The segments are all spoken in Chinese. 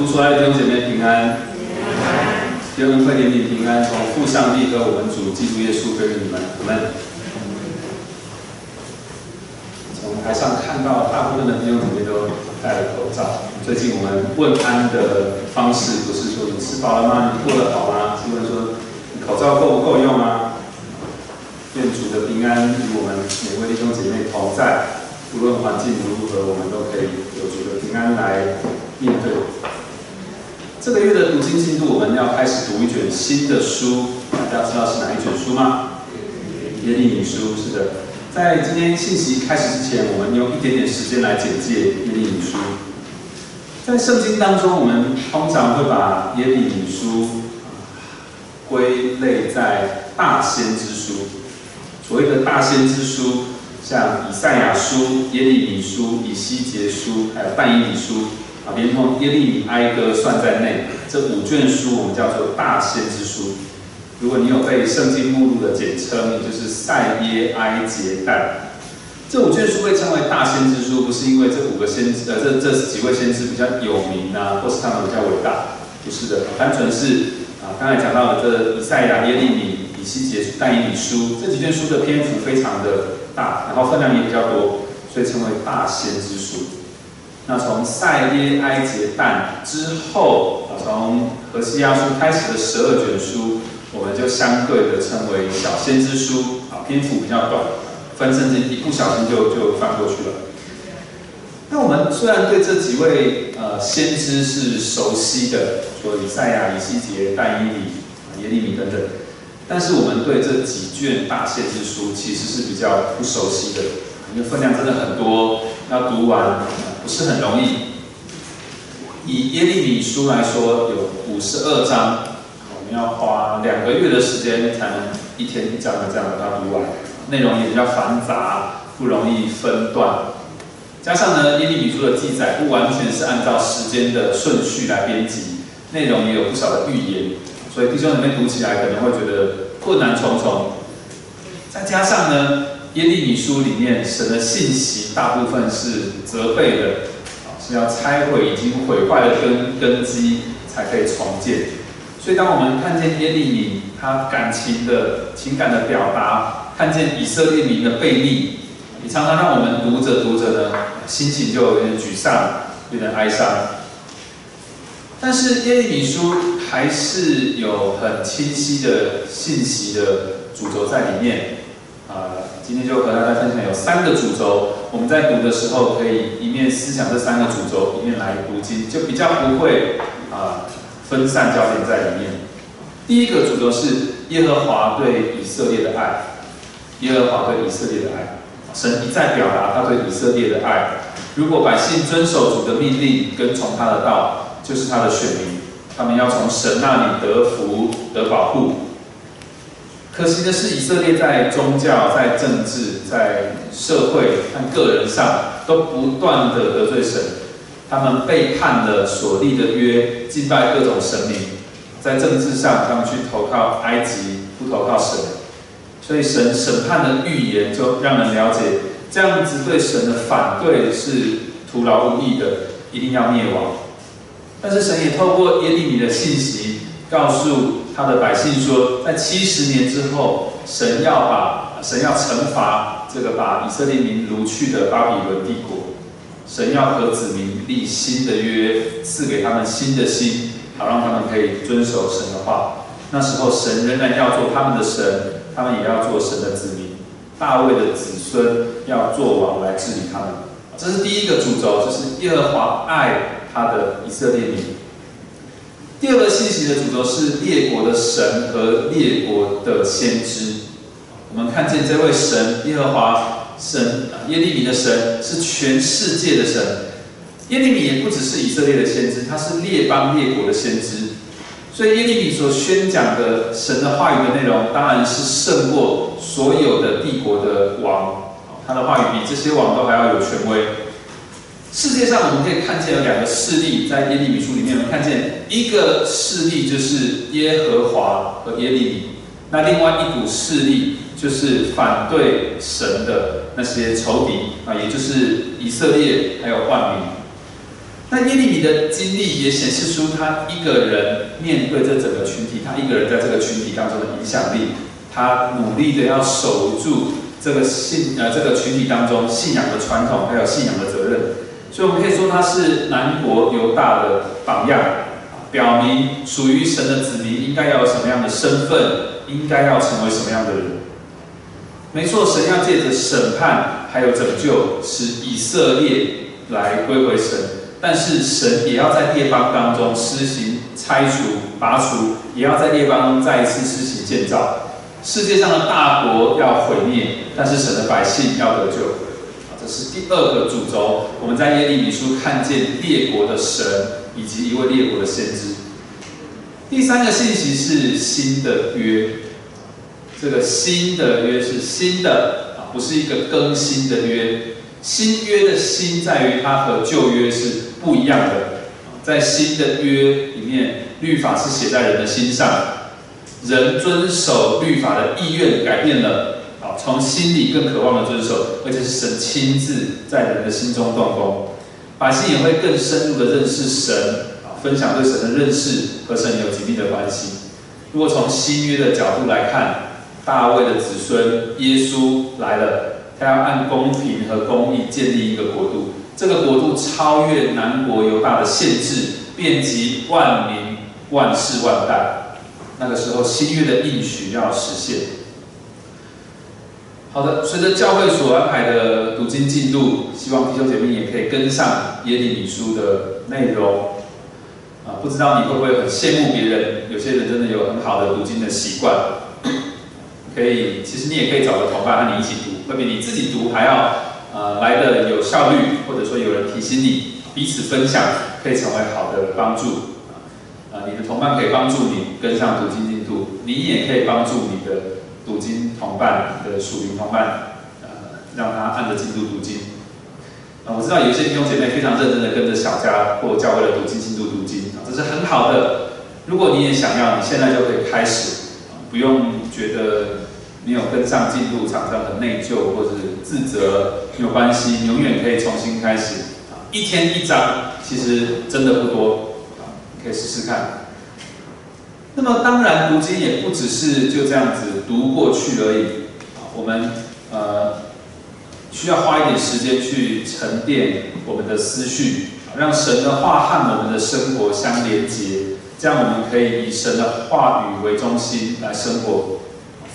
读出来的弟兄姐妹平安，愿恩惠怜悯平安从父上帝和我们主基督耶稣归于你们，我们从台上看到大部分的弟兄姐妹都戴了口罩。最近我们问安的方式不是说你吃饱了吗？你过得好吗？是问说你口罩够不够用啊？愿主的平安与我们每位弟兄姐妹同在。无论环境如何，我们都可以有主的平安来面对。这个月的读经进度，我们要开始读一卷新的书。大家知道是哪一卷书吗？耶利米书。是的，在今天信息开始之前，我们用一点点时间来简介耶利米书。在圣经当中，我们通常会把耶利米书归类在大先知书。所谓的大先知书。像以赛亚书、耶利米书、以西结书，还有但以理书，啊，连同耶利米哀歌算在内，这五卷书我们叫做大先知书。如果你有背圣经目录的简称，也就是赛耶哀节但。这五卷书被称为大先知书，不是因为这五个先知，呃，这这几位先知比较有名啊，或是他们比较伟大，不是的，单纯是啊，刚才讲到的这以赛亚、耶利米、以西结、但以理书这几卷书的篇幅非常的。大，然后分量也比较多，所以称为大先知书。那从赛耶埃结但之后，从何西亚书开始的十二卷书，我们就相对的称为小先知书。啊，篇幅比较短，分甚至一不小心就就翻过去了。那我们虽然对这几位呃先知是熟悉的，说以赛亚、以西结、但以理、耶利米等等。但是我们对这几卷大先知书其实是比较不熟悉的，因为分量真的很多，要读完不是很容易。以耶利米书来说，有五十二章，我们要花两个月的时间才能一天一章的这样把它读完，内容也比较繁杂，不容易分段。加上呢，耶利米书的记载不完全是按照时间的顺序来编辑，内容也有不少的预言。所以弟兄姊妹读起来可能会觉得困难重重，再加上呢，耶利米书里面神的信息大部分是责备的，啊，是要拆毁已经毁坏的根根基才可以重建。所以当我们看见耶利米他感情的情感的表达，看见以色列民的背逆，也常常让我们读着读着呢，心情就有点沮丧，有点哀伤。但是耶利米书还是有很清晰的信息的主轴在里面，呃，今天就和大家分享有三个主轴，我们在读的时候可以一面思想这三个主轴，一面来读经，就比较不会啊分散焦点在里面。第一个主轴是耶和华对以色列的爱，耶和华对以色列的爱，神一再表达他对以色列的爱，如果百姓遵守主的命令，跟从他的道。就是他的选民，他们要从神那里得福得保护。可惜的是，以色列在宗教、在政治、在社会和个人上都不断的得罪神。他们背叛了所立的约，敬拜各种神明。在政治上，他们去投靠埃及，不投靠神。所以神审判的预言就让人了解，这样子对神的反对是徒劳无益的，一定要灭亡。但是神也透过耶利米的信息，告诉他的百姓说，在七十年之后，神要把神要惩罚这个把以色列民掳去的巴比伦帝国，神要和子民立新的约，赐给他们新的心，好让他们可以遵守神的话。那时候神仍然要做他们的神，他们也要做神的子民，大卫的子孙要做王来治理他们。这是第一个主轴，就是耶和华爱。他的以色列民。第二个信息的主轴是列国的神和列国的先知。我们看见这位神耶和华神耶利米的神是全世界的神。耶利米也不只是以色列的先知，他是列邦列国的先知。所以耶利米所宣讲的神的话语的内容，当然是胜过所有的帝国的王。他的话语比这些王都还要有权威。世界上我们可以看见有两个势力，在耶利米书里面，我们看见一个势力就是耶和华和耶利米，那另外一股势力就是反对神的那些仇敌啊，也就是以色列还有万民。那耶利米的经历也显示出他一个人面对这整个群体，他一个人在这个群体当中的影响力，他努力的要守住这个信呃这个群体当中信仰的传统，还有信仰的责任。所以，我们可以说他是南国犹大的榜样，表明属于神的子民应该要有什么样的身份，应该要成为什么样的人。没错，神要借着审判还有拯救，使以色列来归回神。但是神也要在列邦当中施行拆除、拔除，也要在列邦中再一次施行建造。世界上的大国要毁灭，但是神的百姓要得救。是第二个主轴。我们在耶利米书看见列国的神以及一位列国的先知。第三个信息是新的约。这个新的约是新的啊，不是一个更新的约。新约的新在于它和旧约是。不一样的，在新的约里面，律法是写在人的心上，人遵守律法的意愿改变了，从心里更渴望的遵守，而且是神亲自在人的心中动工，百姓也会更深入的认识神，啊，分享对神的认识和神有紧密的关系。如果从新约的角度来看，大卫的子孙耶稣来了，他要按公平和公义建立一个国度。这个国度超越南国犹大的限制，遍及万民、万世万代。那个时候，新约的应许要实现。好的，随着教会所安排的读经进度，希望弟兄姐妹也可以跟上耶利米书的内容。啊，不知道你会不会很羡慕别人？有些人真的有很好的读经的习惯。可以，其实你也可以找个同伴和你一起读，会比你自己读还要。呃，来的有效率，或者说有人提醒你，彼此分享，可以成为好的帮助。啊，你的同伴可以帮助你跟上读经进度，你也可以帮助你的读经同伴的属灵同伴，呃，让他按着进度读经。啊，我知道有些弟兄姐妹非常认真的跟着小家或教会的读经进度读经，啊，这是很好的。如果你也想要，你现在就可以开始，不用觉得没有跟上进度，常常很内疚或者是自责。没有关系，永远可以重新开始。啊，一天一章，其实真的不多，啊，可以试试看。那么当然，读经也不只是就这样子读过去而已。啊，我们呃需要花一点时间去沉淀我们的思绪，让神的话和我们的生活相连接，这样我们可以以神的话语为中心来生活。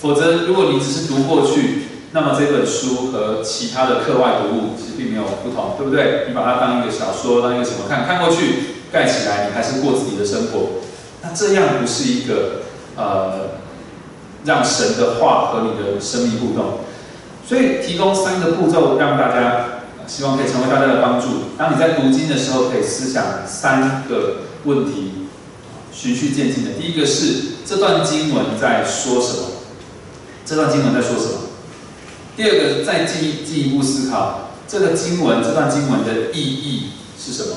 否则，如果你只是读过去，那么这本书和其他的课外读物其实并没有不同，对不对？你把它当一个小说，当一个什么看？看过去盖起来，你还是过自己的生活。那这样不是一个呃，让神的话和你的生命互动。所以提供三个步骤，让大家希望可以成为大家的帮助。当你在读经的时候，可以思想三个问题，循序渐进的。第一个是这段经文在说什么？这段经文在说什么？第二个，再进进一步思考这个经文，这段经文的意义是什么？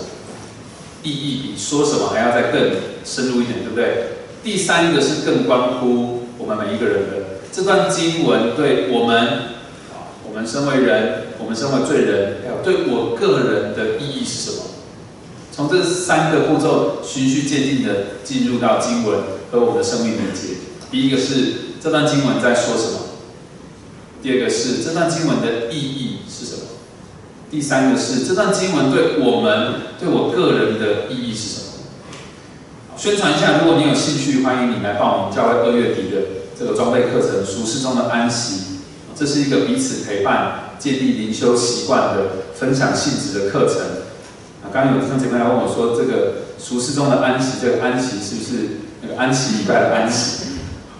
意义比说什么还要再更深入一点，对不对？第三个是更关乎我们每一个人的这段经文对我们，啊，我们身为人，我们身为罪人，还有对我个人的意义是什么？从这三个步骤循序渐进的进入到经文和我们的生命连接。第一个是这段经文在说什么？第二个是这段经文的意义是什么？第三个是这段经文对我们、对我个人的意义是什么？宣传一下，如果你有兴趣，欢迎你来报名教会二月底的这个装备课程《俗世中的安息》。这是一个彼此陪伴、建立灵修习惯的分享性质的课程。啊，刚刚有弟兄姐妹来问我说，这个《俗世中的安息》这个安息是不是那个安息礼拜的安息？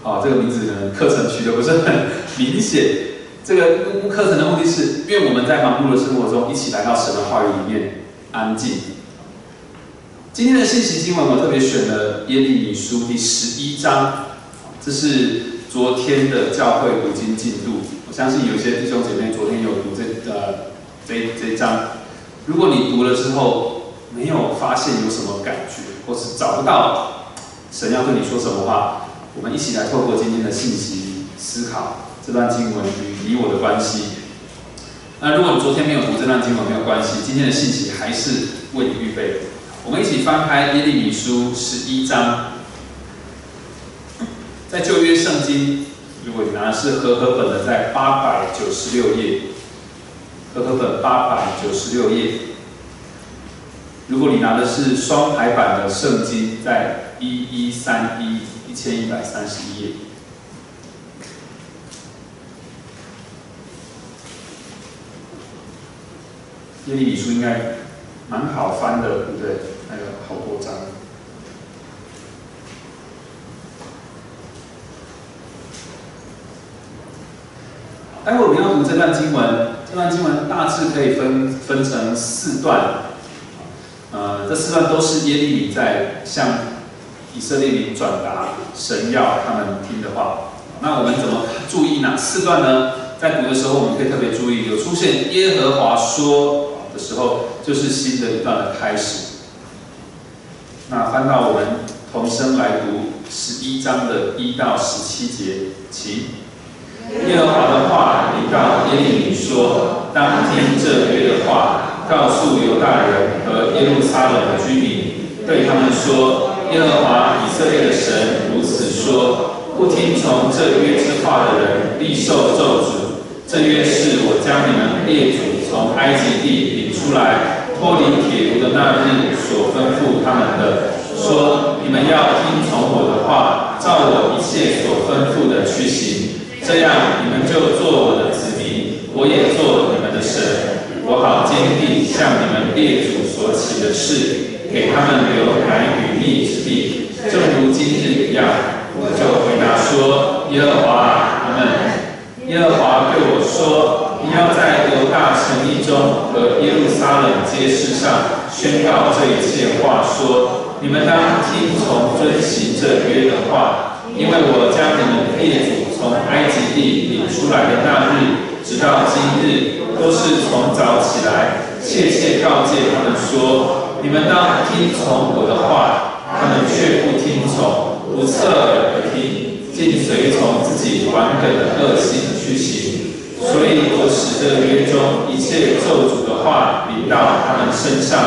啊，这个名字可能课程取得不是很明显。这个课程的目的是，愿我们在忙碌的生活中，一起来到神的话语里面安静。今天的信息经文，我特别选了耶利米书第十一章，这是昨天的教会读经进度。我相信有些弟兄姐妹昨天有读这呃这这一章，如果你读了之后没有发现有什么感觉，或是找不到神要对你说什么话，我们一起来透过今天的信息思考。这段经文你我的关系。那如果你昨天没有读这段经文，没有关系。今天的信息还是为你预备。我们一起翻开耶利米书十一章，在旧约圣经，如果你拿的是和合本的，在八百九十六页，和合本八百九十六页。如果你拿的是双排版的圣经，在一一三一一千一百三十一页。耶利米书应该蛮好翻的，对不对？还有好多章。待会我们要读这段经文，这段经文大致可以分分成四段。呃，这四段都是耶利米在向以色列民转达神要他们听的话。那我们怎么注意哪四段呢？在读的时候，我们可以特别注意，有出现耶和华说时候，就是新的一段的开始。那翻到我们同声来读十一章的一到十七节，请耶和华的话临到耶利米说：“当听这约的话。”告诉犹大人和耶路撒冷的居民，对他们说：耶和华以色列的神如此说：不听从这约之话的人，必受咒诅。这约是我将你们列祖从埃及地领出来，脱离铁炉的那日所吩咐他们的。说：你们要听从我的话，照我一切所吩咐的去行，这样你们就做我的子民，我也做你们的神。我好坚定向你们列祖所起的誓，给他们留难与密之地，正如今日一样。我就回答说：耶和华，他们耶和华对我说：你要在犹大城邑中和耶路撒冷街市上宣告这一切话，说：你们当听从遵行这约的话，因为我将你们列祖从埃及地领出来的那日，直到今日。都是从早起来，切切告诫他们说：“你们当听从我的话。”他们却不听从，不侧耳听，尽随从自己顽梗的恶性去行。所以我使这约中一切咒诅的话临到他们身上。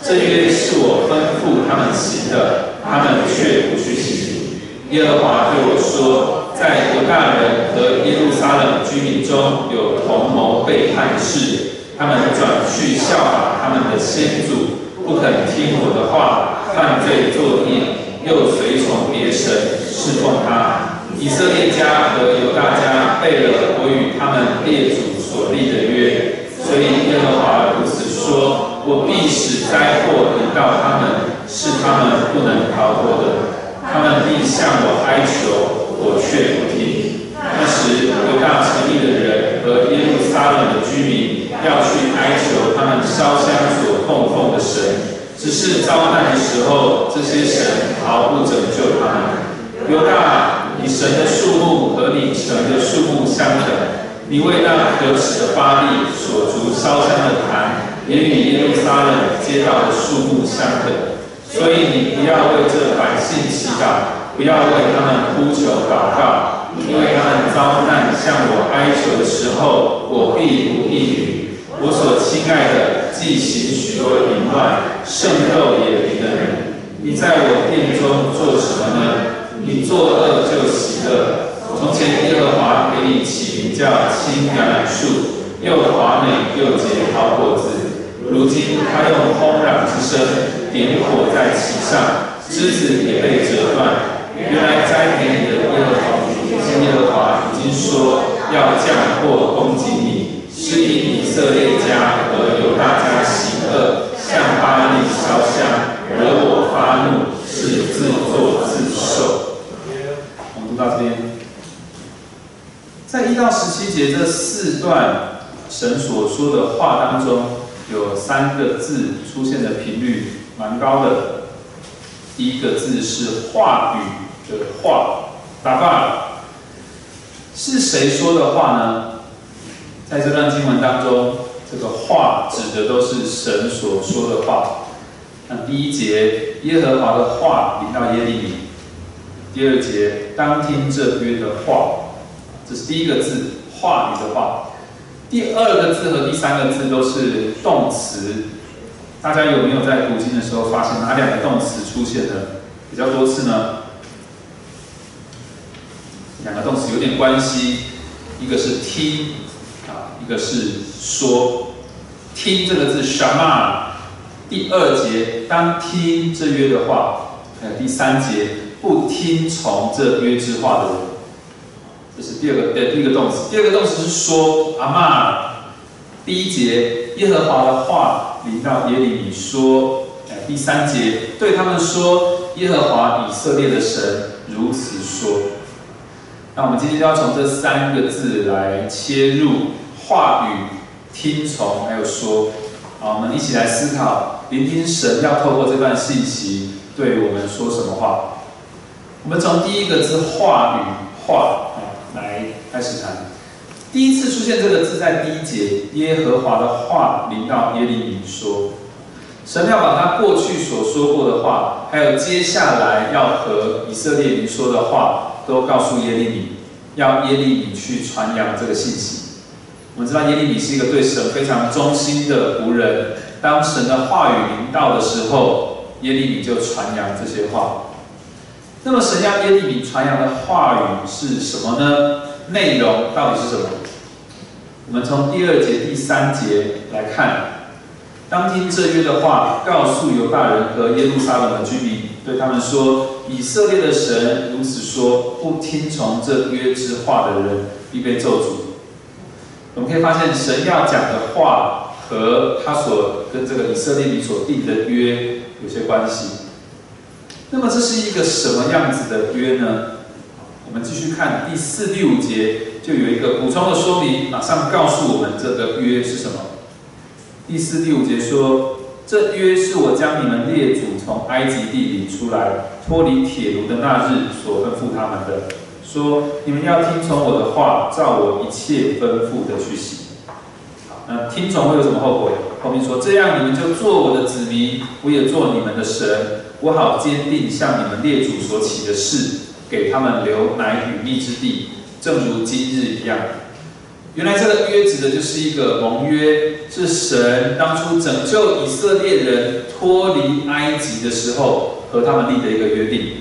这约是我吩咐他们行的，他们却不去行。耶和华对我说。在犹大人和耶路撒冷居民中有同谋背叛的事，他们转去效法他们的先祖，不肯听我的话，犯罪作孽，又随从别神侍奉他。以色列家和犹大家背了我与他们列祖所立的约，所以耶和华如此说：我必使灾祸临到他们，是他们不能逃脱的。他们必向我哀求。我却不听。那时，犹大城邑的人和耶路撒冷的居民要去哀求他们烧香所供奉的神，只是遭难的时候，这些神毫不拯救他们。犹大，你神的树木和你神的树木相等，你为那可耻的巴利所筑烧香的坛，也与耶路撒冷街道的树木相等。所以你不要为这百姓祈祷。不要为他们哭求祷告，因为他们遭难向我哀求的时候，我必不应允。我所亲爱的，既行许多淫乱、圣斗也灵的人，你在我殿中做什么呢？你作恶就喜乐。从前耶和华给你起名叫青橄榄树，又华美又结好果子。如今他用轰然之声点火在其上，枝子也被折断。原来栽培你的耶和华，耶和华已经说要降祸攻击你，是以以色列家和犹大家喜恶，向巴黎烧香，惹我发怒，是自作自受。到这边，在一到十七节这四段神所说的话当中，有三个字出现的频率蛮高的。第一个字是话语。的话，打话是谁说的话呢？在这段经文当中，这个话指的都是神所说的话。那第一节，耶和华的话临到耶利米；第二节，当听这约的话，这是第一个字，话语的话。第二个字和第三个字都是动词，大家有没有在读经的时候发现哪两个动词出现的比较多次呢？两个动词有点关系，一个是听啊，一个是说。听这个字什么？第二节当听这约的话，还有第三节不听从这约之话的人，这是第二个呃第一个动词。第二个动词是说阿妈。第一节耶和华的话临到耶利米说，哎，第三节对他们说耶和华以色列的神如此说。那我们今天就要从这三个字来切入话语。听从，还有说，好，我们一起来思考，聆听神要透过这段信息对我们说什么话。我们从第一个字“话语”话啊来开始谈。第一次出现这个字在第一节，耶和华的话临到耶利米说，神要把他过去所说过的话，还有接下来要和以色列民说的话，都告诉耶利米，要耶利米去传扬这个信息。我们知道耶利米是一个对神非常忠心的仆人。当神的话语临到的时候，耶利米就传扬这些话。那么神要耶利米传扬的话语是什么呢？内容到底是什么？我们从第二节、第三节来看。当听这约的话，告诉犹大人和耶路撒冷的居民，对他们说：以色列的神如此说：不听从这约之话的人，必被咒诅。我们可以发现，神要讲的话和他所跟这个以色列民所定的约有些关系。那么这是一个什么样子的约呢？我们继续看第四、第五节，就有一个补充的说明，马上告诉我们这个约是什么。第四、第五节说：“这约是我将你们列祖从埃及地领出来，脱离铁炉的那日所吩咐他们的。”说：你们要听从我的话，照我一切吩咐的去行。那听从会有什么后果？后面说：这样你们就做我的子民，我也做你们的神，我好坚定向你们列祖所起的誓，给他们留奶与蜜之地，正如今日一样。原来这个约指的就是一个盟约，是神当初拯救以色列人脱离埃及的时候和他们立的一个约定。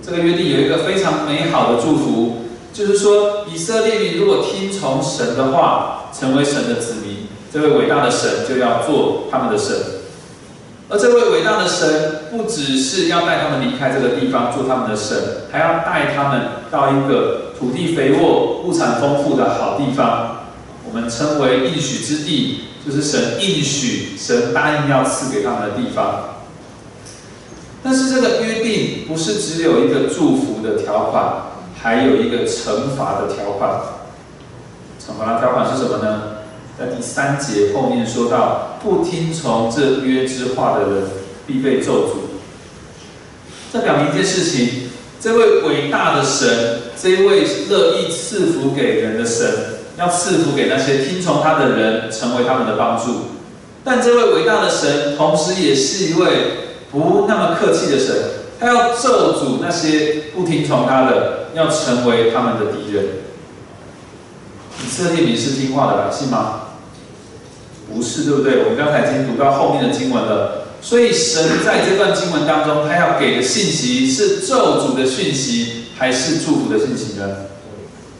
这个约定有一个非常美好的祝福，就是说以色列民如果听从神的话，成为神的子民，这位伟大的神就要做他们的神。而这位伟大的神不只是要带他们离开这个地方做他们的神，还要带他们到一个土地肥沃、物产丰富的好地方，我们称为应许之地，就是神应许、神答应要赐给他们的地方。但是这个约定不是只有一个祝福的条款，还有一个惩罚的条款。惩罚的条款是什么呢？在第三节后面说到，不听从这约之话的人，必被咒诅。这表明一件事情：这位伟大的神，这位乐意赐福给人的神，要赐福给那些听从他的人，成为他们的帮助。但这位伟大的神，同时也是一位。不那么客气的神，他要咒诅那些不听从他的，要成为他们的敌人。以色列民是听话的百姓吗？不是，对不对？我们刚才已经读到后面的经文了。所以神在这段经文当中，他要给的信息是咒诅的讯息，还是祝福的讯息呢？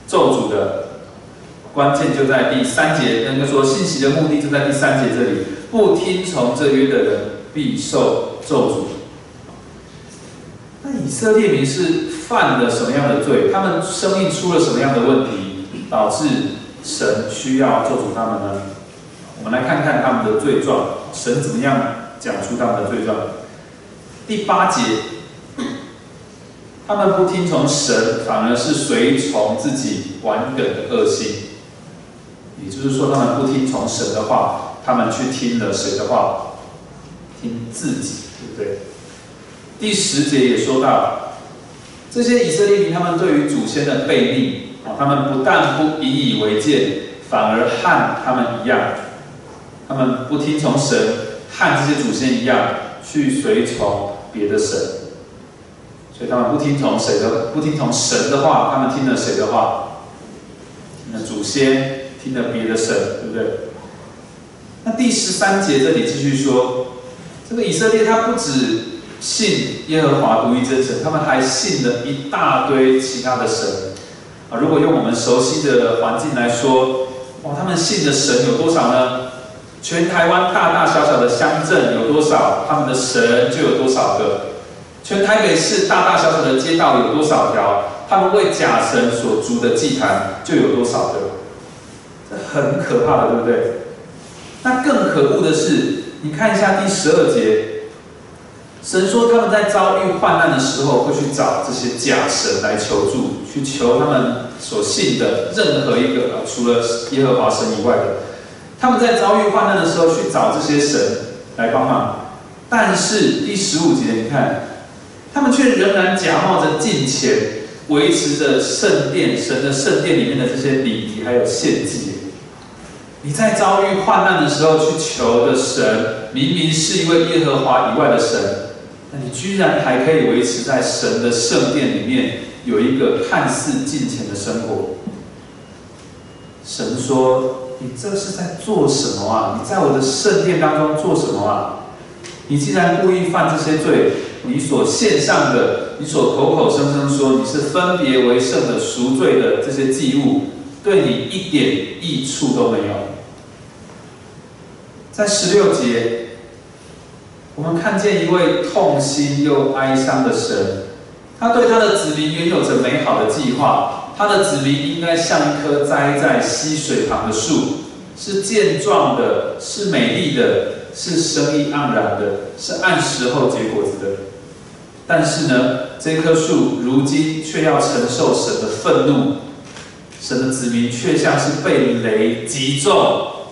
咒诅的关键就在第三节，应该说信息的目的就在第三节这里。不听从这约的人，必受。咒诅。那以色列民是犯了什么样的罪？他们生命出了什么样的问题，导致神需要咒诅他们呢？我们来看看他们的罪状，神怎么样讲出他们的罪状？第八节，他们不听从神，反而是随从自己顽梗的恶心。也就是说，他们不听从神的话，他们去听了谁的话？听自己。对不对？第十节也说到，这些以色列民他们对于祖先的背逆啊，他们不但不引以为戒，反而和他们一样，他们不听从神，和这些祖先一样去随从别的神，所以他们不听从谁的，不听从神的话，他们听了谁的话？听了祖先，听了别的神，对不对？那第十三节这里继续说。这个以色列他不止信耶和华独一真神，他们还信了一大堆其他的神啊。如果用我们熟悉的环境来说，哇，他们信的神有多少呢？全台湾大大小小的乡镇有多少，他们的神就有多少个；全台北市大大小小的街道有多少条，他们为假神所筑的祭坛就有多少个。这很可怕的，对不对？那更可恶的是，你看一下第十二节，神说他们在遭遇患难的时候，会去找这些假神来求助，去求他们所信的任何一个，除了耶和华神以外的。他们在遭遇患难的时候去找这些神来帮忙，但是第十五节你看，他们却仍然假冒着敬虔，维持着圣殿神的圣殿里面的这些礼仪还有献祭。你在遭遇患难的时候去求的神，明明是一位耶和华以外的神，那你居然还可以维持在神的圣殿里面有一个看似敬虔的生活？神说。你这是在做什么啊？你在我的圣殿当中做什么啊？你既然故意犯这些罪，你所献上的，你所口口声声说你是分别为圣的赎罪的这些祭物，对你一点益处都没有。在十六节，我们看见一位痛心又哀伤的神，他对他的子民原有着美好的计划。他的子民应该像一棵栽在溪水旁的树，是健壮的，是美丽的，是生意盎然的，是按时候结果子的。但是呢，这棵树如今却要承受神的愤怒，神的子民却像是被雷击中，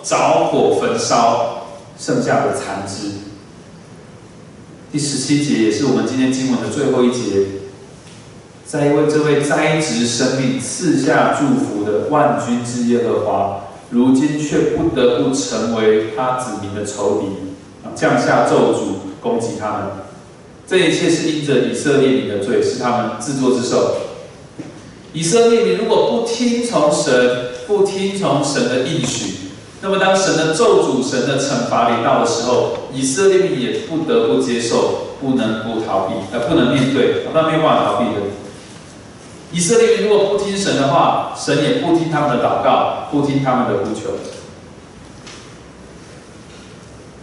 着火焚烧，剩下的残枝。第十七节也是我们今天经文的最后一节。在为这位栽植生命、赐下祝福的万军之耶和华，如今却不得不成为他子民的仇敌，降下咒诅攻击他们。这一切是因着以色列民的罪，是他们自作自受。以色列民如果不听从神，不听从神的应许，那么当神的咒诅、神的惩罚临到的时候，以色列民也不得不接受，不能不逃避，呃，不能面对，那没有办法逃避的。以色列如果不听神的话，神也不听他们的祷告，不听他们的呼求。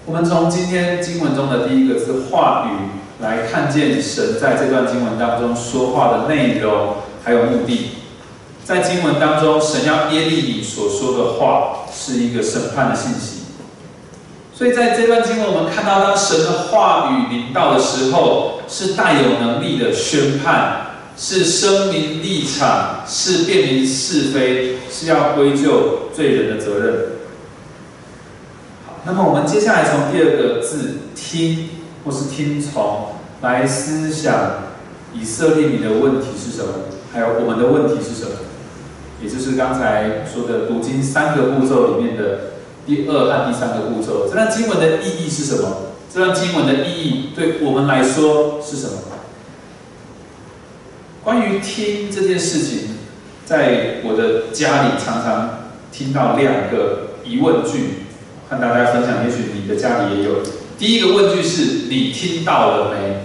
我们从今天经文中的第一个字“话语”来看见神在这段经文当中说话的内容还有目的。在经文当中，神要耶利米所说的话是一个审判的信息。所以在这段经文，我们看到当神的话语临到的时候，是带有能力的宣判。是声明立场，是辨明是非，是要归咎罪人的责任。好，那么我们接下来从第二个字“听”或是“听从”来思想以色列民的问题是什么，还有我们的问题是什么，也就是刚才说的读经三个步骤里面的第二和第三个步骤。这段经文的意义是什么？这段经文的意义对我们来说是什么？关于听这件事情，在我的家里常常听到两个疑问句，和大家分享。也许你的家里也有。第一个问句是你听到了没？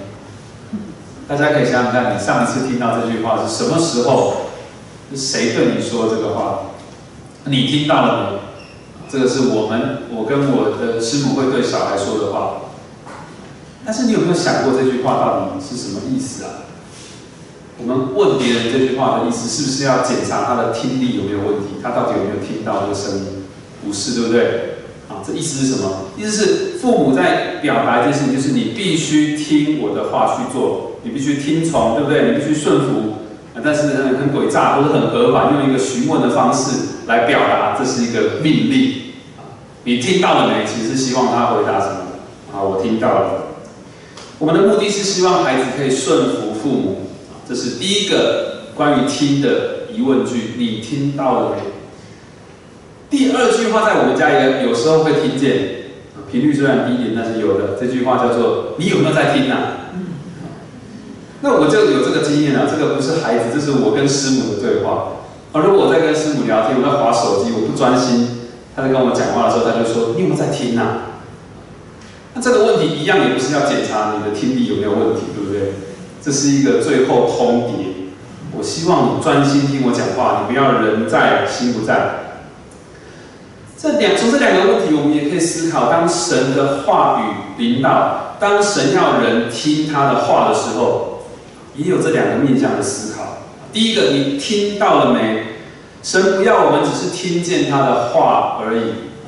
大家可以想想看，你上一次听到这句话是什么时候？是谁对你说这个话？你听到了没？这个是我们我跟我的师母会对小孩说的话。但是你有没有想过这句话到底是什么意思啊？我们问别人这句话的意思，是不是要检查他的听力有没有问题？他到底有没有听到这个声音？不是，对不对？啊，这意思是什么？意思是父母在表达一件事情，就是你必须听我的话去做，你必须听从，对不对？你必须顺服。啊，但是很很诡诈，或者很合法，用一个询问的方式来表达，这是一个命令。啊，你听到了没？其实是希望他回答什么？啊，我听到了。我们的目的是希望孩子可以顺服父母。这是第一个关于听的疑问句，你听到了没？第二句话在我们家也有时候会听见，频率虽然低一点，但是有的。这句话叫做“你有没有在听啊？”那我就有这个经验了。这个不是孩子，这是我跟师母的对话。而如果我在跟师母聊天，我在划手机，我不专心，他在跟我讲话的时候，他就说：“你有没有在听啊？”那这个问题一样也不是要检查你的听力有没有问题，对不对？这是一个最后通牒。我希望你专心听我讲话，你不要人在心不在。这两从这两个问题，我们也可以思考：当神的话语领导，当神要人听他的话的时候，也有这两个面向的思考。第一个，你听到了没？神不要我们只是听见他的话而已，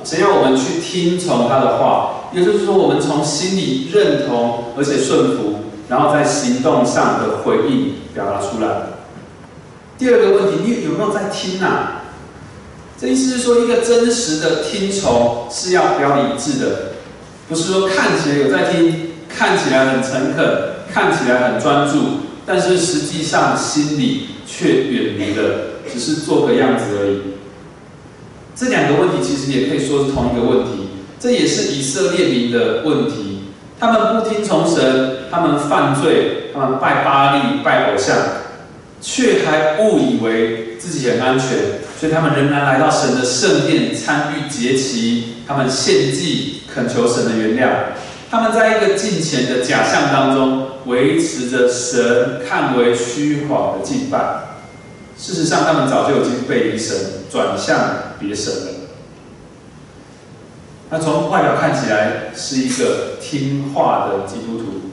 神要我们去听从他的话，也就是说，我们从心里认同而且顺服，然后在行动上的回应表达出来。第二个问题，你有没有在听啊？这意思是说，一个真实的听从是要表里一致的，不是说看起来有在听，看起来很诚恳，看起来很专注，但是实际上心里却远离了，只是做个样子而已。这两个问题其实也可以说是同一个问题，这也是以色列民的问题。他们不听从神，他们犯罪，他们拜巴利、拜偶像，却还误以为自己很安全。所以他们仍然来到神的圣殿参与节期，他们献祭恳求神的原谅。他们在一个敬虔的假象当中，维持着神看为虚晃的敬拜。事实上，他们早就已经被离神，转向别神了。那从外表看起来是一个听话的基督徒，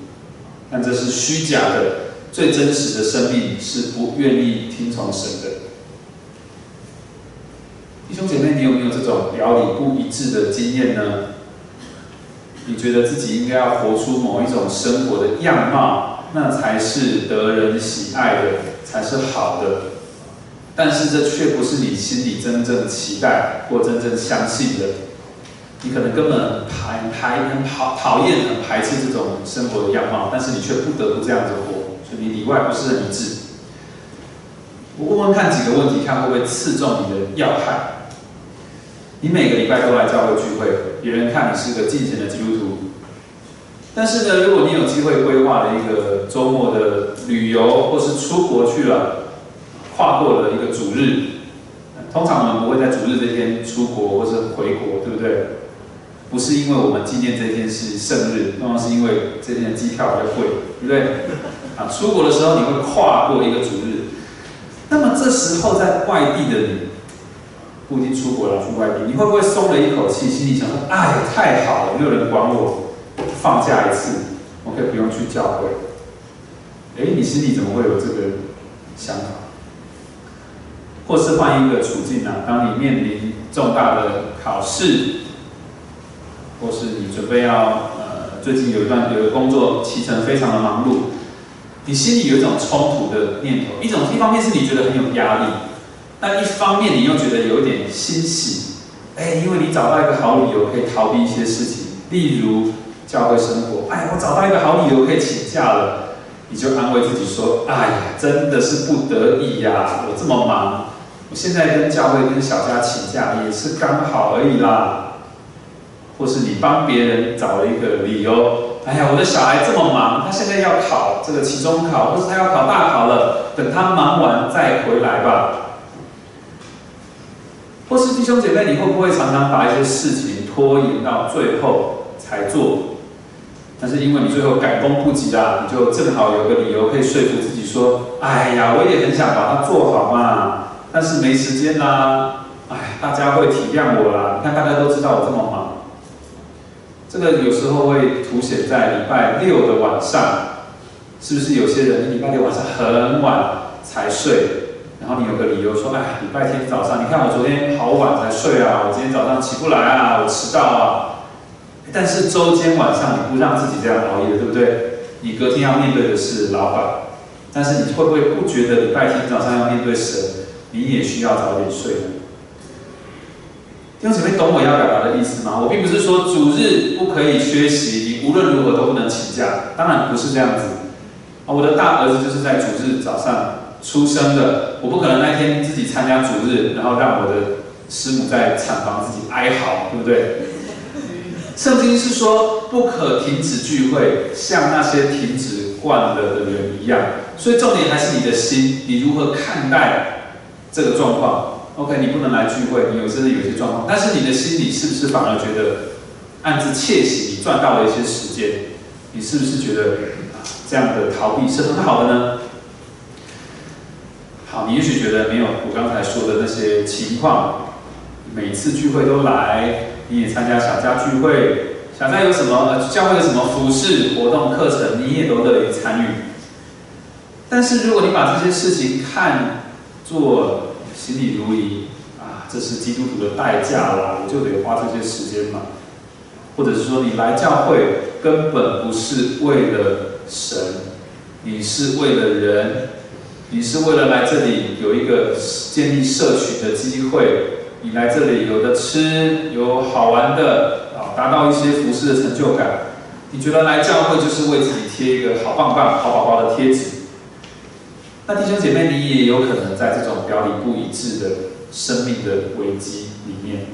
但这是虚假的。最真实的生命是不愿意听从神的。弟兄姐妹，你有没有这种表里不一致的经验呢？你觉得自己应该要活出某一种生活的样貌，那才是得人喜爱的，才是好的。但是这却不是你心里真正期待或真正相信的。你可能根本排排很讨讨厌、很排斥这种生活的样貌，但是你却不得不这样子活，所以你里外不是很一致。我问问看几个问题，看会不会刺中你的要害。你每个礼拜都来教会聚会，别人看你是个敬虔的基督徒。但是呢，如果你有机会规划了一个周末的旅游，或是出国去了，跨过了一个主日，通常我们不会在主日这天出国或是回国，对不对？不是因为我们纪念这天是圣日，通常是因为这天的机票比较贵，对不对？啊，出国的时候你会跨过一个主日，那么这时候在外地的你。不一定出国了，出外地，你会不会松了一口气？心里想说：“哎，太好了，没有人管我，放假一次，我可以不用去教会。”哎，你心里怎么会有这个想法？或是换一个处境呢？当你面临重大的考试，或是你准备要呃，最近有一段有个工作期程非常的忙碌，你心里有一种冲突的念头。一种一方面是你觉得很有压力。但一方面，你又觉得有点欣喜，哎，因为你找到一个好理由可以逃避一些事情，例如教会生活。哎，我找到一个好理由可以请假了，你就安慰自己说：哎呀，真的是不得已呀，我这么忙，我现在跟教会跟小家请假也是刚好而已啦。或是你帮别人找了一个理由，哎呀，我的小孩这么忙，他现在要考这个期中考，或是他要考大考了，等他忙完再回来吧。或是弟兄姐妹，你会不会常常把一些事情拖延到最后才做？但是因为你最后赶工不及啦，你就正好有个理由可以说服自己说：“哎呀，我也很想把它做好嘛，但是没时间啦。”哎，大家会体谅我啦。你看大家都知道我这么忙。这个有时候会凸显在礼拜六的晚上，是不是有些人礼拜六晚上很晚才睡？然后你有个理由说，哎，礼拜天早上，你看我昨天好晚才睡啊，我今天早上起不来啊，我迟到啊。但是周间晚上你不让自己这样熬夜，对不对？你隔天要面对的是老板，但是你会不会不觉得礼拜天早上要面对神，你也需要早点睡呢？弟兄姐妹，懂我要表达的意思吗？我并不是说主日不可以缺席，你无论如何都不能请假，当然不是这样子。啊，我的大儿子就是在主日早上。出生的，我不可能那天自己参加主日，然后让我的师母在产房自己哀嚎，对不对？圣经是说不可停止聚会，像那些停止惯了的人一样。所以重点还是你的心，你如何看待这个状况？OK，你不能来聚会，你有真的有些状况，但是你的心里是不是反而觉得暗自窃喜你赚到了一些时间，你是不是觉得这样的逃避是很好的呢？好，你也许觉得没有我刚才说的那些情况，每次聚会都来，你也参加小家聚会，小家有什么教会有什么服饰活动课程，你也都乐于参与。但是如果你把这些事情看作心里如一啊，这是基督徒的代价啦，我就得花这些时间嘛。或者是说你来教会根本不是为了神，你是为了人。你是为了来这里有一个建立社群的机会，你来这里有的吃，有好玩的啊，达到一些服饰的成就感。你觉得来教会就是为自己贴一个好棒棒、好宝宝的贴纸？那弟兄姐妹，你也有可能在这种表里不一致的生命的危机里面。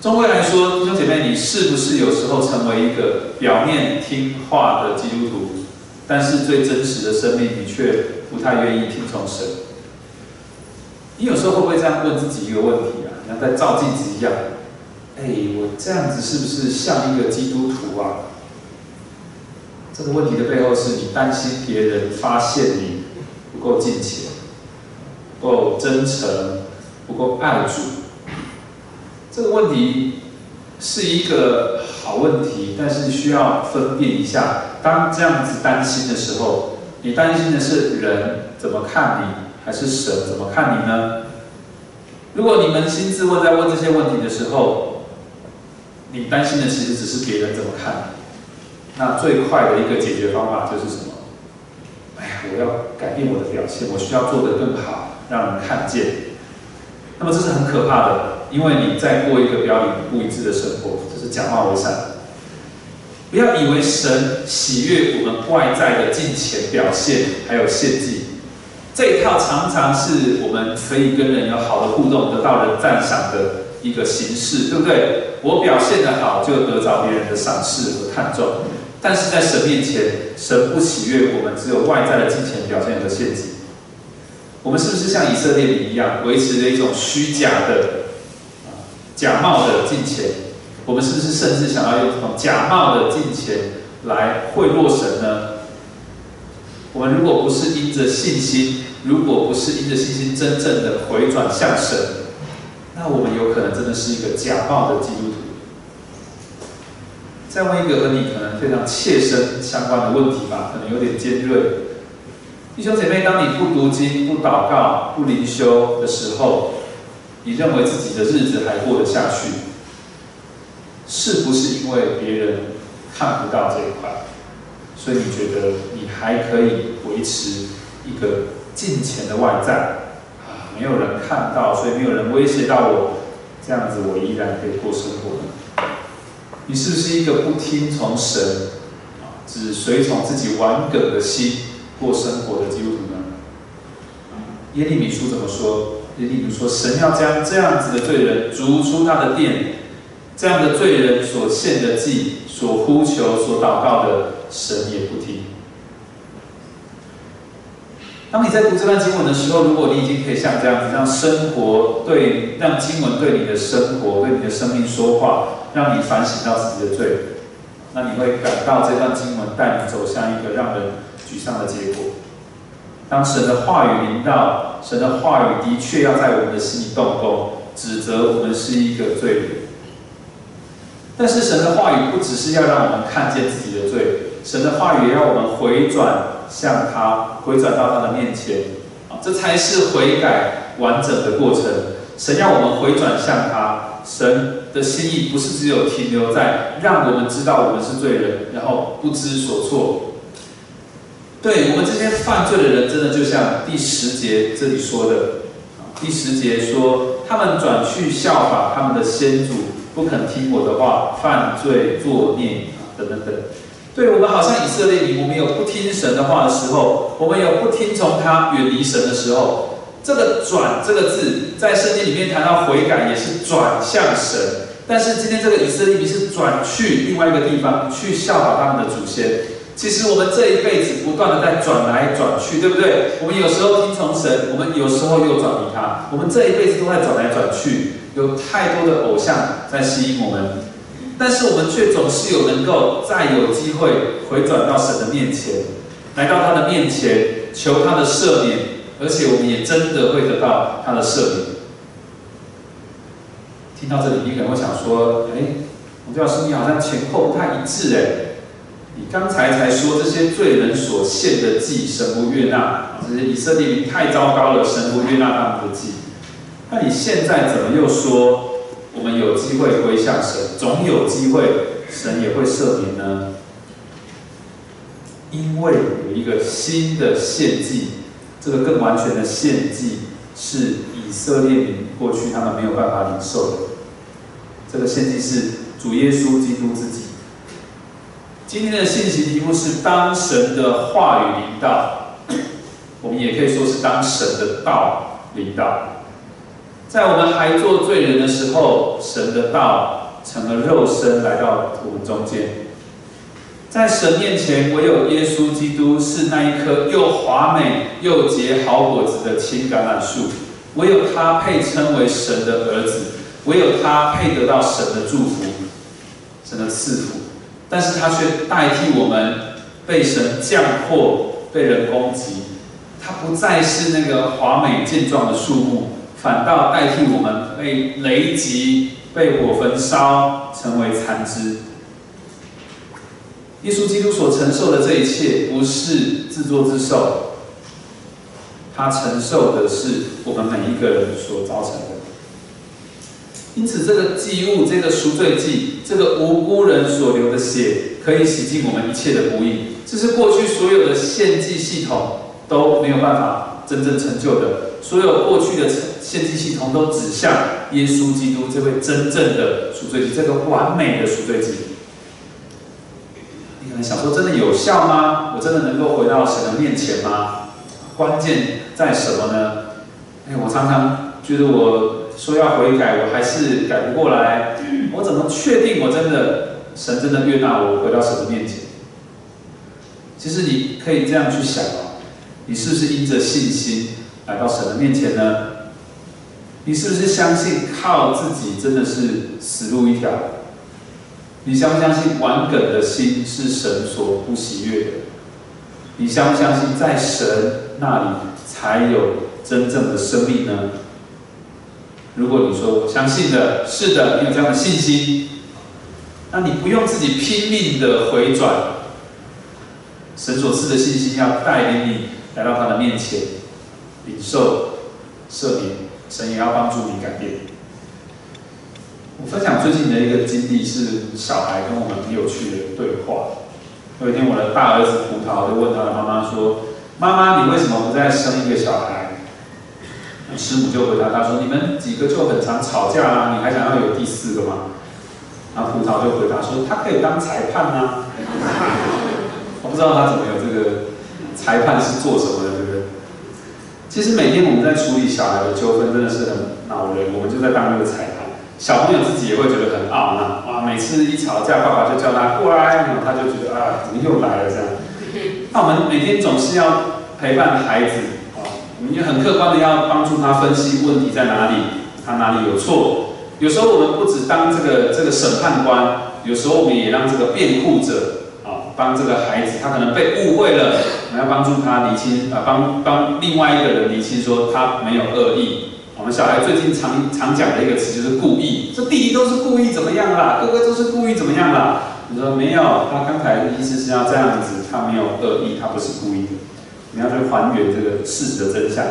终归来说，弟兄姐妹，你是不是有时候成为一个表面听话的基督徒？但是最真实的生命，你却不太愿意听从神。你有时候会不会这样问自己一个问题啊？像在照镜子一样，哎，我这样子是不是像一个基督徒啊？这个问题的背后是你担心别人发现你不够尽情、不够真诚、不够爱主。这个问题是一个好问题，但是需要分辨一下。当这样子担心的时候，你担心的是人怎么看你，还是神怎么看你呢？如果你扪心自问，在问这些问题的时候，你担心的其实只是别人怎么看你。那最快的一个解决方法就是什么？哎呀，我要改变我的表现，我需要做得更好，让人看见。那么这是很可怕的，因为你在过一个表里不一致的生活，这是假冒为善。不要以为神喜悦我们外在的金钱表现，还有献祭，这一套常常是我们可以跟人有好的互动，得到人赞赏的一个形式，对不对？我表现的好，就得着别人的赏识和看重。但是在神面前，神不喜悦我们只有外在的金钱表现和献祭。我们是不是像以色列人一样，维持了一种虚假的、假冒的金钱？我们是不是甚至想要用这种假冒的金钱来贿赂神呢？我们如果不是因着信心，如果不是因着信心真正的回转向神，那我们有可能真的是一个假冒的基督徒。再问一个和你可能非常切身相关的问题吧，可能有点尖锐。弟兄姐妹，当你不读经、不祷告、不灵修的时候，你认为自己的日子还过得下去？是不是因为别人看不到这一块，所以你觉得你还可以维持一个金钱的外在啊？没有人看到，所以没有人威胁到我，这样子我依然可以过生活？你是不是一个不听从神啊，只随从自己玩梗的心过生活的基督徒呢？耶利米书怎么说？耶利米说：神要将这样子的罪人逐出他的殿。这样的罪人所献的祭、所呼求、所祷告的，神也不听。当你在读这段经文的时候，如果你已经可以像这样子，让生活对，让经文对你的生活、对你的生命说话，让你反省到自己的罪，那你会感到这段经文带你走向一个让人沮丧的结果。当神的话语临到，神的话语的确要在我们的心里动工，指责我们是一个罪人。但是神的话语不只是要让我们看见自己的罪，神的话语也要我们回转向他，回转到他的面前，啊，这才是悔改完整的过程。神要我们回转向他，神的心意不是只有停留在让我们知道我们是罪人，然后不知所措。对我们这些犯罪的人，真的就像第十节这里说的，第十节说，他们转去效法他们的先祖。不肯听我的话，犯罪作孽啊，等等等。对我们好像以色列民，我们有不听神的话的时候，我们有不听从他远离神的时候。这个“转”这个字，在圣经里面谈到悔改，也是转向神。但是今天这个以色列民是转去另外一个地方，去效法他们的祖先。其实我们这一辈子不断的在转来转去，对不对？我们有时候听从神，我们有时候又转离他。我们这一辈子都在转来转去。有太多的偶像在吸引我们，但是我们却总是有能够再有机会回转到神的面前，来到他的面前求他的赦免，而且我们也真的会得到他的赦免。听到这里，你可能会想说：“哎，我教师你好像前后不太一致哎，你刚才才说这些罪人所献的祭神不悦纳，这些以色列民太糟糕了，神不悦纳他们的祭。那你现在怎么又说？”我们有机会归向神，总有机会，神也会赦免呢。因为有一个新的献祭，这个更完全的献祭是以色列民过去他们没有办法领受的。这个献祭是主耶稣基督自己。今天的信息题目是：当神的话语领导，我们也可以说是当神的道领导。在我们还做罪人的时候，神的道成了肉身来到我们中间。在神面前，唯有耶稣基督是那一棵又华美又结好果子的青橄榄树，唯有他配称为神的儿子，唯有他配得到神的祝福、神的赐福。但是他却代替我们被神降祸、被人攻击。他不再是那个华美健壮的树木。反倒代替我们被雷击、被火焚烧，成为残肢。耶稣基督所承受的这一切，不是自作自受，他承受的是我们每一个人所造成的。因此，这个祭物、这个赎罪祭、这个无辜人所流的血，可以洗净我们一切的不义。这是过去所有的献祭系统都没有办法真正成就的。所有过去的献祭系统都指向耶稣基督这位真正的赎罪祭，这个完美的赎罪祭。你可能想说，真的有效吗？我真的能够回到神的面前吗？关键在什么呢？哎，我常常觉得，我说要悔改，我还是改不过来。我怎么确定我真的神真的悦纳我回到神的面前？其实你可以这样去想哦，你是不是因着信心？来到神的面前呢？你是不是相信靠自己真的是死路一条？你相不相信顽梗的心是神所不喜悦的？你相不相信在神那里才有真正的生命呢？如果你说相信的，是的，你有这样的信心，那你不用自己拼命的回转，神所赐的信心要带领你来到他的面前。领受赦免，神也要帮助你改变。我分享最近的一个经历是小孩跟我们很有趣的对话。有一天，我的大儿子葡萄就问他的妈妈说：“妈妈，你为什么不再生一个小孩？”那师母就回答他说：“你们几个就很常吵架啦，你还想要有第四个吗？”然后葡萄就回答说：“他可以当裁判啊。”我不知道他怎么有这个裁判是做什么的。其实每天我们在处理小孩的纠纷，真的是很恼人。我们就在当那个裁判，小朋友自己也会觉得很懊恼。啊，每次一吵架，爸爸就叫他过来，然后他就觉得啊，怎么又来了这样？那我们每天总是要陪伴孩子啊，我们就很客观的要帮助他分析问题在哪里，他哪里有错。有时候我们不止当这个这个审判官，有时候我们也让这个辩护者啊。帮这个孩子，他可能被误会了，要帮助他理清啊，帮帮另外一个人理清，说他没有恶意。我们小孩最近常常讲的一个词就是故意，说弟弟都是故意怎么样啦，哥哥都是故意怎么样啦。你说没有，他刚才的意思是要这样子，他没有恶意，他不是故意。你要去还原这个事实的真相。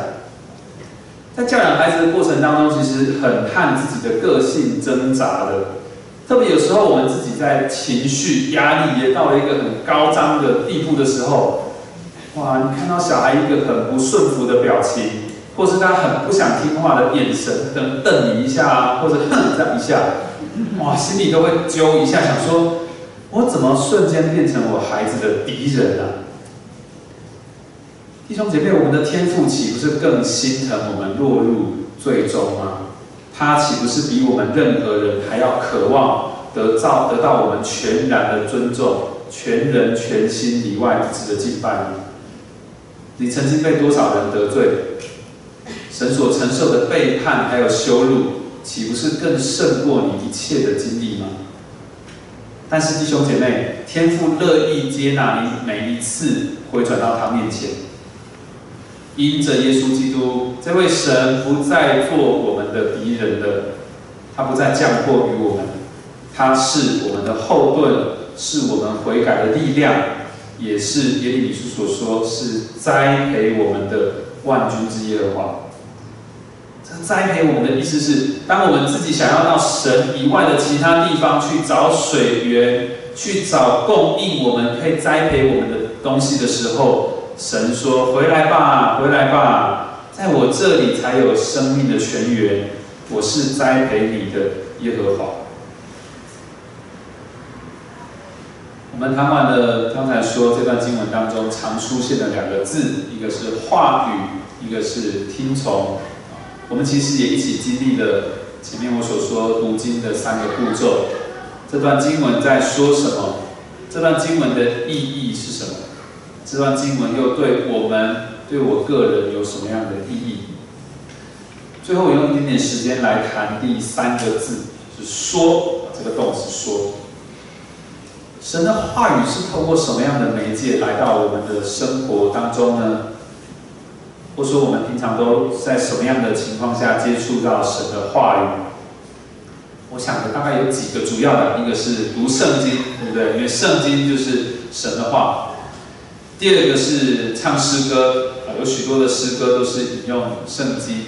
在教养孩子的过程当中，其实很看自己的个性挣扎的。特别有时候，我们自己在情绪压力也到了一个很高涨的地步的时候，哇！你看到小孩一个很不顺服的表情，或是他很不想听话的眼神，瞪瞪你一下，或者哼这样一下，哇，心里都会揪一下，想说，我怎么瞬间变成我孩子的敌人了？弟兄姐妹，我们的天父岂不是更心疼我们落入最终吗？他岂不是比我们任何人还要渴望得到得到我们全然的尊重、全人全心里外一致的敬拜吗？你曾经被多少人得罪？神所承受的背叛还有羞辱，岂不是更胜过你一切的经历吗？但是弟兄姐妹，天父乐意接纳你每一次回转到他面前，因着耶稣基督这位神不再做我们的敌人的，他不再降祸于我们，他是我们的后盾，是我们悔改的力量，也是耶利米书所说是栽培我们的万军之耶和华。栽培我们的意思是，当我们自己想要到神以外的其他地方去找水源，去找供应我们可以栽培我们的东西的时候，神说：“回来吧，回来吧，在我这里才有生命的泉源。我是栽培你的耶和华。”我们谈完了刚才说这段经文当中常出现的两个字，一个是话语，一个是听从。我们其实也一起经历了前面我所说读经的三个步骤。这段经文在说什么？这段经文的意义是什么？这段经文又对我们、对我个人有什么样的意义？最后，我用一点点时间来谈第三个字，是“说”这个动词“说”。神的话语是透过什么样的媒介来到我们的生活当中呢？或说我们平常都在什么样的情况下接触到神的话语？我想的大概有几个主要的，一个是读圣经，对不对？因为圣经就是神的话。第二个是唱诗歌，啊，有许多的诗歌都是引用圣经。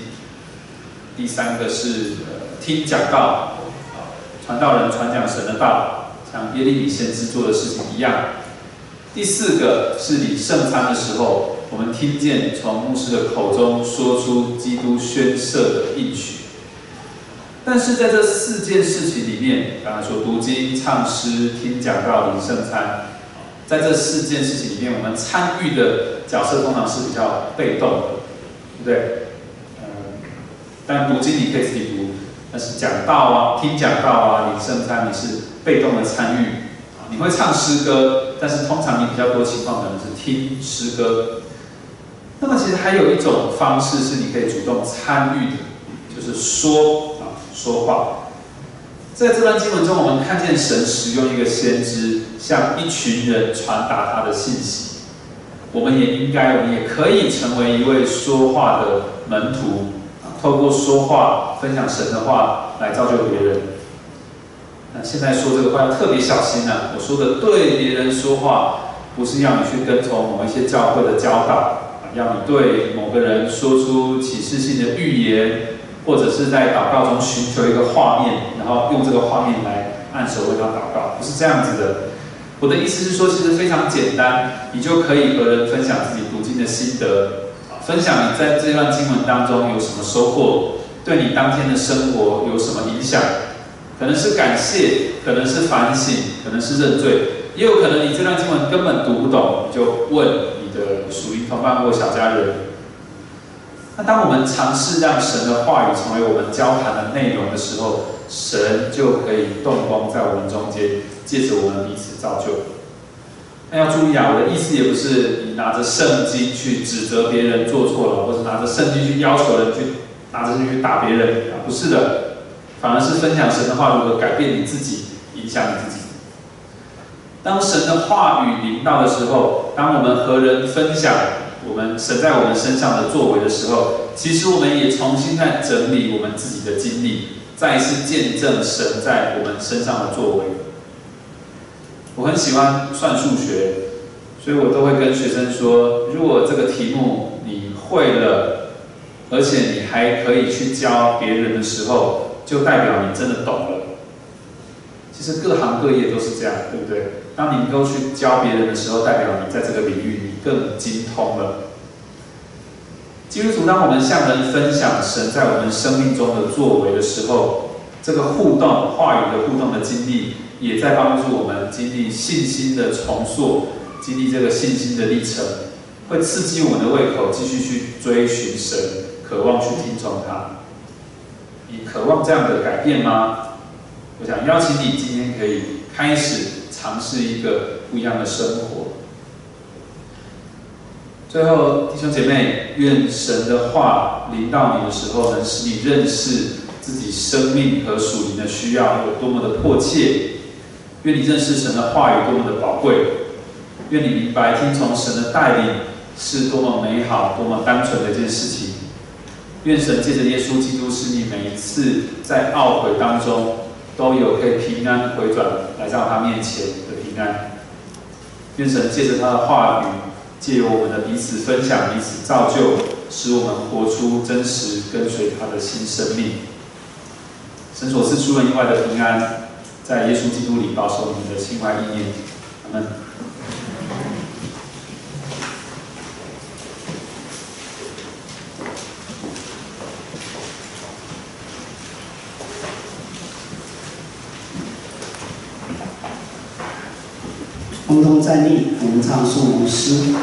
第三个是听讲道，啊，传道人传讲神的道，像耶利米先知做的事情一样。第四个是你圣餐的时候。我们听见从牧师的口中说出基督宣设的应许，但是在这四件事情里面，刚才说读经、唱诗、听讲道、领圣餐，在这四件事情里面，我们参与的角色通常是比较被动的，对不对？嗯，但读经你可以自己读，但是讲道啊、听讲道啊、领圣餐你是被动的参与，你会唱诗歌，但是通常你比较多情况可能是听诗歌。那么其实还有一种方式是你可以主动参与的，就是说啊说话。在这段经文中，我们看见神使用一个先知向一群人传达他的信息。我们也应该，我们也可以成为一位说话的门徒，透过说话分享神的话来造就别人。那现在说这个话要特别小心啊！我说的对别人说话，不是要你去跟从某一些教会的教导。要你对某个人说出启示性的预言，或者是在祷告中寻求一个画面，然后用这个画面来按手为他祷告，不是这样子的。我的意思是说，其实非常简单，你就可以和人分享自己读经的心得，分享你在这段经文当中有什么收获，对你当天的生活有什么影响，可能是感谢，可能是反省，可能是认罪，也有可能你这段经文根本读不懂，你就问你。的属于同伴或小家人。那当我们尝试让神的话语成为我们交谈的内容的时候，神就可以动工在我们中间，借着我们彼此造就。那要注意啊，我的意思也不是你拿着圣经去指责别人做错了，或者拿着圣经去要求人去拿着圣经去打别人啊，不是的，反而是分享神的话如何改变你自己，影响你自己。当神的话语临到的时候，当我们和人分享我们神在我们身上的作为的时候，其实我们也重新在整理我们自己的经历，再一次见证神在我们身上的作为。我很喜欢算数学，所以我都会跟学生说：如果这个题目你会了，而且你还可以去教别人的时候，就代表你真的懂了。其实各行各业都是这样，对不对？当你能够去教别人的时候，代表你在这个领域你更精通了。基督徒，当我们向人分享神在我们生命中的作为的时候，这个互动、话语的互动的经历，也在帮助我们经历信心的重塑，经历这个信心的历程，会刺激我们的胃口，继续去追寻神，渴望去听从他。你渴望这样的改变吗？我想邀请你今天可以开始。尝试一个不一样的生活。最后，弟兄姐妹，愿神的话临到你的时候，能使你认识自己生命和属灵的需要有多么的迫切，愿你认识神的话语多么的宝贵，愿你明白听从神的带领是多么美好、多么单纯的一件事情。愿神借着耶稣基督，使你每一次在懊悔当中都有可以平安回转来到他面前的平安。愿神借着他的话语，借由我们的彼此分享、彼此造就，使我们活出真实跟随他的新生命。神所赐出人意外的平安，在耶稣基督里保守你们的心怀意念。阿门。空中站立，我们唱颂母诗。